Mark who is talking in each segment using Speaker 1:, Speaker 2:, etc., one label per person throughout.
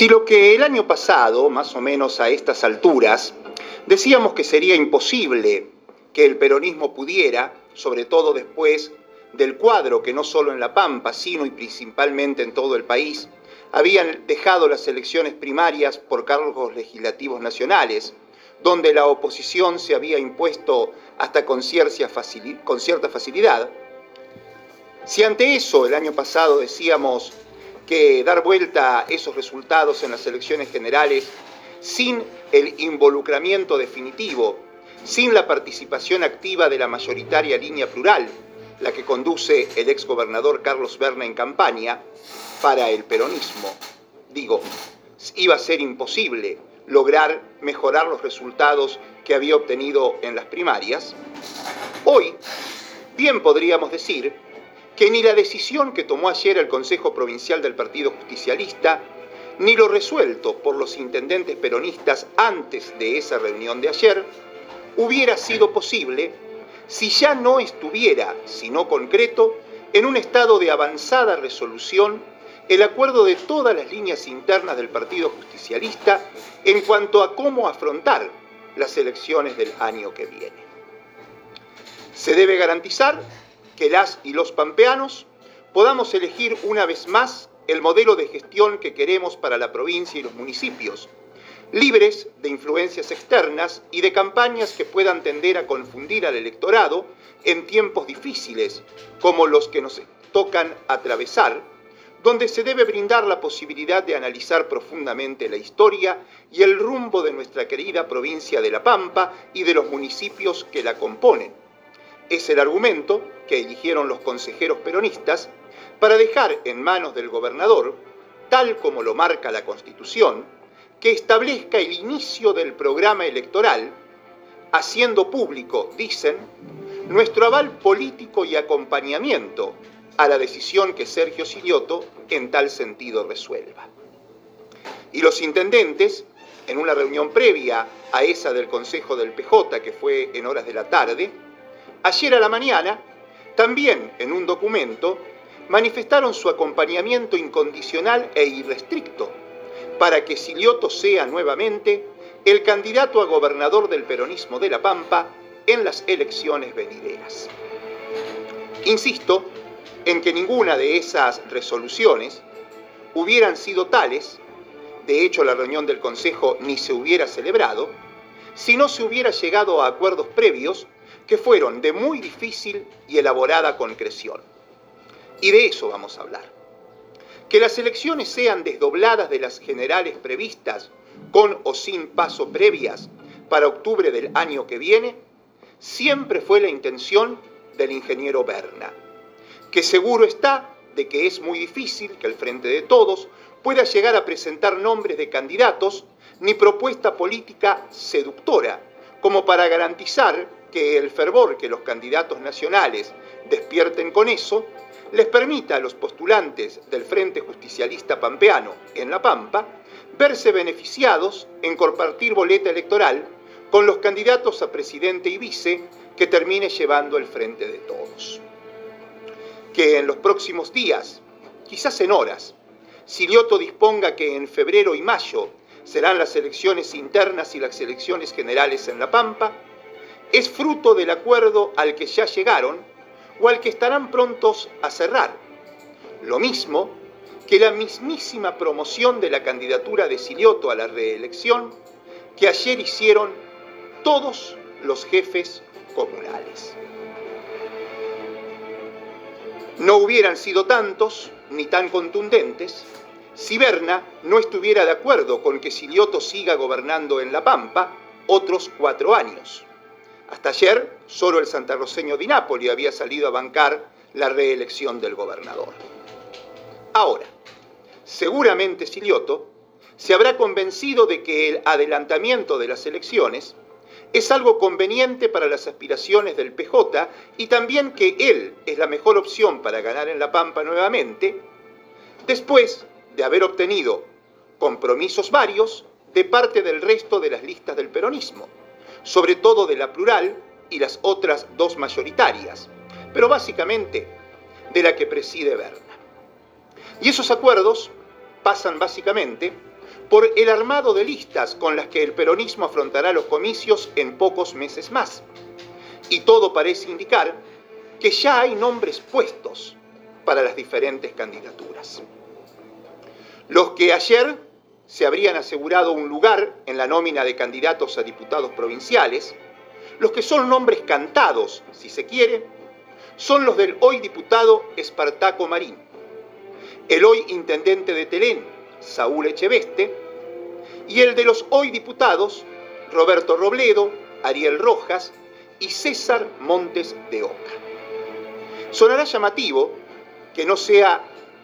Speaker 1: Si lo que el año pasado, más o menos a estas alturas, decíamos que sería imposible que el peronismo pudiera, sobre todo después del cuadro que no solo en La Pampa, sino y principalmente en todo el país, habían dejado las elecciones primarias por cargos legislativos nacionales, donde la oposición se había impuesto hasta con cierta facilidad. Si ante eso el año pasado decíamos que dar vuelta a esos resultados en las elecciones generales sin el involucramiento definitivo, sin la participación activa de la mayoritaria línea plural, la que conduce el exgobernador Carlos Berna en campaña, para el peronismo, digo, iba a ser imposible lograr mejorar los resultados que había obtenido en las primarias, hoy bien podríamos decir que ni la decisión que tomó ayer el Consejo Provincial del Partido Justicialista, ni lo resuelto por los intendentes peronistas antes de esa reunión de ayer, hubiera sido posible si ya no estuviera, sino concreto, en un estado de avanzada resolución el acuerdo de todas las líneas internas del Partido Justicialista en cuanto a cómo afrontar las elecciones del año que viene. Se debe garantizar que las y los pampeanos podamos elegir una vez más el modelo de gestión que queremos para la provincia y los municipios, libres de influencias externas y de campañas que puedan tender a confundir al electorado en tiempos difíciles como los que nos tocan atravesar donde se debe brindar la posibilidad de analizar profundamente la historia y el rumbo de nuestra querida provincia de La Pampa y de los municipios que la componen. Es el argumento que eligieron los consejeros peronistas para dejar en manos del gobernador, tal como lo marca la Constitución, que establezca el inicio del programa electoral, haciendo público, dicen, nuestro aval político y acompañamiento a la decisión que Sergio Silioto en tal sentido resuelva. Y los intendentes, en una reunión previa a esa del Consejo del PJ, que fue en horas de la tarde, ayer a la mañana, también en un documento, manifestaron su acompañamiento incondicional e irrestricto para que Silioto sea nuevamente el candidato a gobernador del peronismo de La Pampa en las elecciones venideras. Insisto en que ninguna de esas resoluciones hubieran sido tales, de hecho la reunión del Consejo ni se hubiera celebrado, si no se hubiera llegado a acuerdos previos que fueron de muy difícil y elaborada concreción. Y de eso vamos a hablar. Que las elecciones sean desdobladas de las generales previstas, con o sin paso previas, para octubre del año que viene, siempre fue la intención del ingeniero Berna que seguro está de que es muy difícil que el Frente de Todos pueda llegar a presentar nombres de candidatos ni propuesta política seductora, como para garantizar que el fervor que los candidatos nacionales despierten con eso les permita a los postulantes del Frente Justicialista Pampeano en La Pampa verse beneficiados en compartir boleta electoral con los candidatos a presidente y vice que termine llevando el Frente de Todos. Que en los próximos días, quizás en horas, Silioto disponga que en febrero y mayo serán las elecciones internas y las elecciones generales en La Pampa, es fruto del acuerdo al que ya llegaron o al que estarán prontos a cerrar. Lo mismo que la mismísima promoción de la candidatura de Silioto a la reelección que ayer hicieron todos los jefes comunales. No hubieran sido tantos ni tan contundentes si Berna no estuviera de acuerdo con que Silioto siga gobernando en La Pampa otros cuatro años. Hasta ayer, solo el santarroceño Di Napoli había salido a bancar la reelección del gobernador. Ahora, seguramente Silioto se habrá convencido de que el adelantamiento de las elecciones es algo conveniente para las aspiraciones del PJ y también que él es la mejor opción para ganar en La Pampa nuevamente, después de haber obtenido compromisos varios de parte del resto de las listas del peronismo, sobre todo de la plural y las otras dos mayoritarias, pero básicamente de la que preside Berna. Y esos acuerdos pasan básicamente por el armado de listas con las que el peronismo afrontará los comicios en pocos meses más. Y todo parece indicar que ya hay nombres puestos para las diferentes candidaturas. Los que ayer se habrían asegurado un lugar en la nómina de candidatos a diputados provinciales, los que son nombres cantados, si se quiere, son los del hoy diputado Espartaco Marín, el hoy intendente de Telén, Saúl Echeveste, y el de los hoy diputados Roberto Robledo, Ariel Rojas y César Montes de Oca. Sonará llamativo que no sea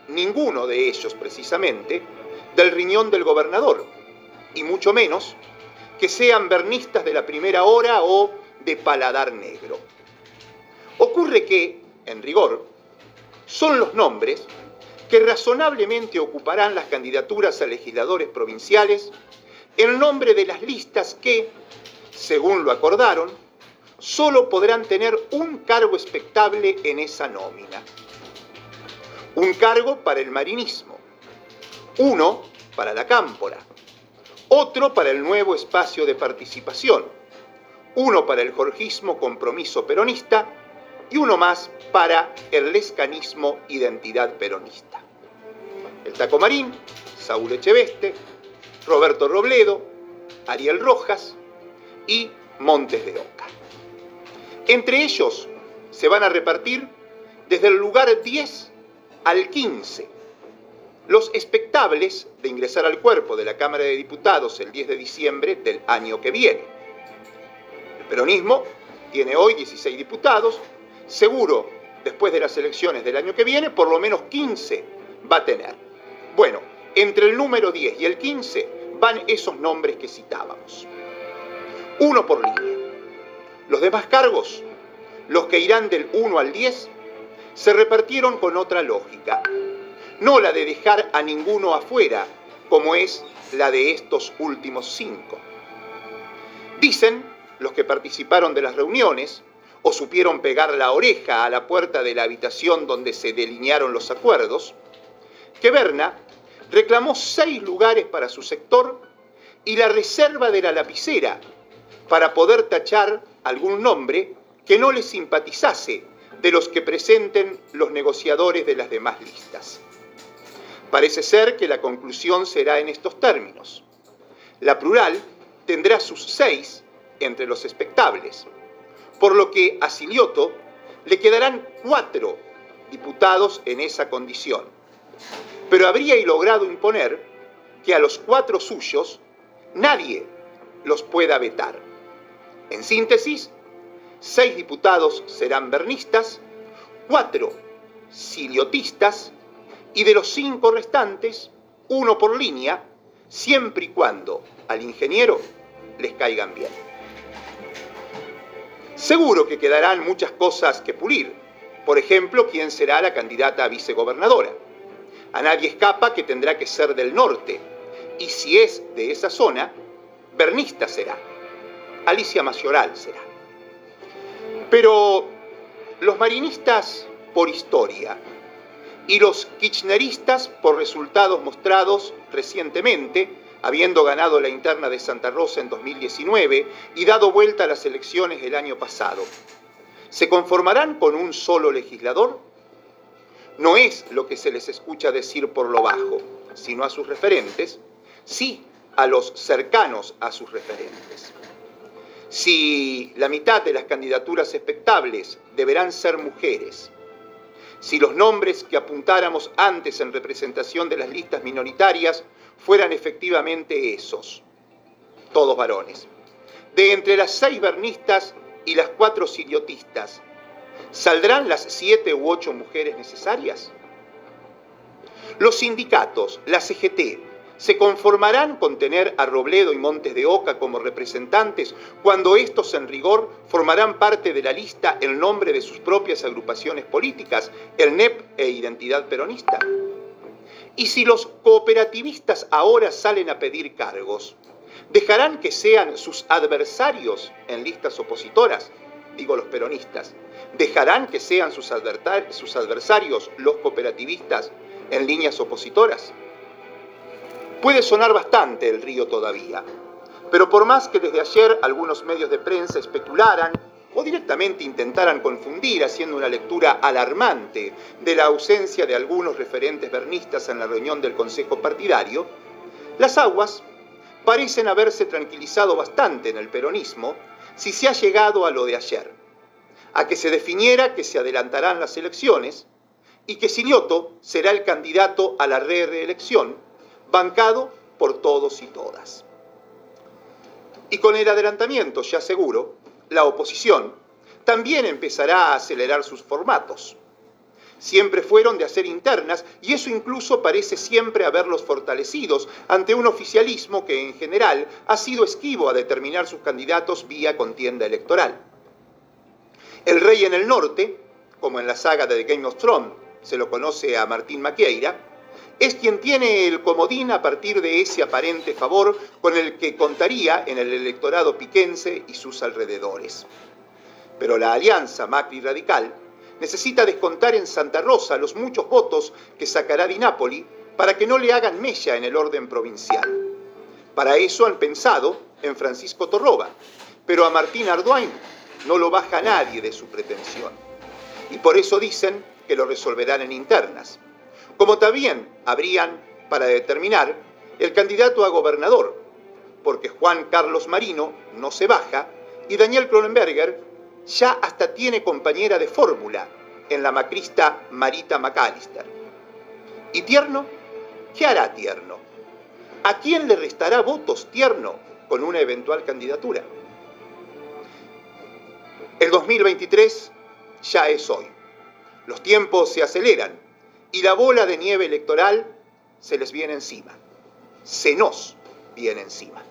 Speaker 1: ninguno de ellos precisamente del riñón del gobernador, y mucho menos que sean bernistas de la primera hora o de paladar negro. Ocurre que, en rigor, son los nombres que razonablemente ocuparán las candidaturas a legisladores provinciales en nombre de las listas que, según lo acordaron, solo podrán tener un cargo expectable en esa nómina. Un cargo para el marinismo, uno para la cámpora, otro para el nuevo espacio de participación, uno para el jorgismo compromiso peronista y uno más para el lescanismo identidad peronista. El Tacomarín, Saúl Echeveste, Roberto Robledo, Ariel Rojas y Montes de Oca. Entre ellos se van a repartir desde el lugar 10 al 15 los expectables de ingresar al cuerpo de la Cámara de Diputados el 10 de diciembre del año que viene. El peronismo tiene hoy 16 diputados, seguro después de las elecciones del año que viene por lo menos 15 va a tener. Bueno, entre el número 10 y el 15 van esos nombres que citábamos. Uno por línea. Los demás cargos, los que irán del 1 al 10, se repartieron con otra lógica, no la de dejar a ninguno afuera, como es la de estos últimos cinco. Dicen los que participaron de las reuniones o supieron pegar la oreja a la puerta de la habitación donde se delinearon los acuerdos, que Berna reclamó seis lugares para su sector y la reserva de la lapicera para poder tachar algún nombre que no le simpatizase de los que presenten los negociadores de las demás listas. Parece ser que la conclusión será en estos términos. La plural tendrá sus seis entre los expectables, por lo que a Silioto le quedarán cuatro diputados en esa condición. Pero habría logrado imponer que a los cuatro suyos nadie los pueda vetar. En síntesis, seis diputados serán bernistas, cuatro siliotistas y de los cinco restantes, uno por línea, siempre y cuando al ingeniero les caigan bien. Seguro que quedarán muchas cosas que pulir. Por ejemplo, quién será la candidata a vicegobernadora. A nadie escapa que tendrá que ser del norte. Y si es de esa zona, Bernista será. Alicia Mayoral será. Pero los marinistas por historia y los kirchneristas por resultados mostrados recientemente, habiendo ganado la interna de Santa Rosa en 2019 y dado vuelta a las elecciones del año pasado. ¿Se conformarán con un solo legislador? No es lo que se les escucha decir por lo bajo, sino a sus referentes, sí a los cercanos a sus referentes. Si la mitad de las candidaturas expectables deberán ser mujeres, si los nombres que apuntáramos antes en representación de las listas minoritarias fueran efectivamente esos, todos varones. De entre las seis bernistas y las cuatro siliotistas, ¿saldrán las siete u ocho mujeres necesarias? Los sindicatos, la CGT, ¿Se conformarán con tener a Robledo y Montes de Oca como representantes cuando estos en rigor formarán parte de la lista el nombre de sus propias agrupaciones políticas, el NEP e Identidad Peronista? Y si los cooperativistas ahora salen a pedir cargos, ¿dejarán que sean sus adversarios en listas opositoras? Digo los peronistas. ¿Dejarán que sean sus, adversarios los cooperativistas en líneas opositoras? Puede sonar bastante el río todavía, pero por más que desde ayer algunos medios de prensa especularan o directamente intentaran confundir haciendo una lectura alarmante de la ausencia de algunos referentes bernistas en la reunión del Consejo Partidario, las aguas parecen haberse tranquilizado bastante en el peronismo si se ha llegado a lo de ayer, a que se definiera que se adelantarán las elecciones y que Silioto será el candidato a la reelección, bancado por todos y todas. Y con el adelantamiento, ya seguro, la oposición también empezará a acelerar sus formatos. Siempre fueron de hacer internas y eso incluso parece siempre haberlos fortalecidos ante un oficialismo que en general ha sido esquivo a determinar sus candidatos vía contienda electoral. El rey en el norte, como en la saga de The Game of Thrones se lo conoce a Martín Maquieira, es quien tiene el comodín a partir de ese aparente favor con el que contaría en el electorado piquense y sus alrededores. Pero la alianza Macri-Radical necesita descontar en Santa Rosa los muchos votos que sacará Di Napoli para que no le hagan mella en el orden provincial. Para eso han pensado en Francisco Torroba, pero a Martín Arduin no lo baja nadie de su pretensión. Y por eso dicen que lo resolverán en internas como también habrían para determinar el candidato a gobernador, porque Juan Carlos Marino no se baja y Daniel Cronenberger ya hasta tiene compañera de fórmula en la macrista Marita McAllister. ¿Y Tierno? ¿Qué hará Tierno? ¿A quién le restará votos Tierno con una eventual candidatura? El 2023 ya es hoy. Los tiempos se aceleran y la bola de nieve electoral se les viene encima, se nos viene encima.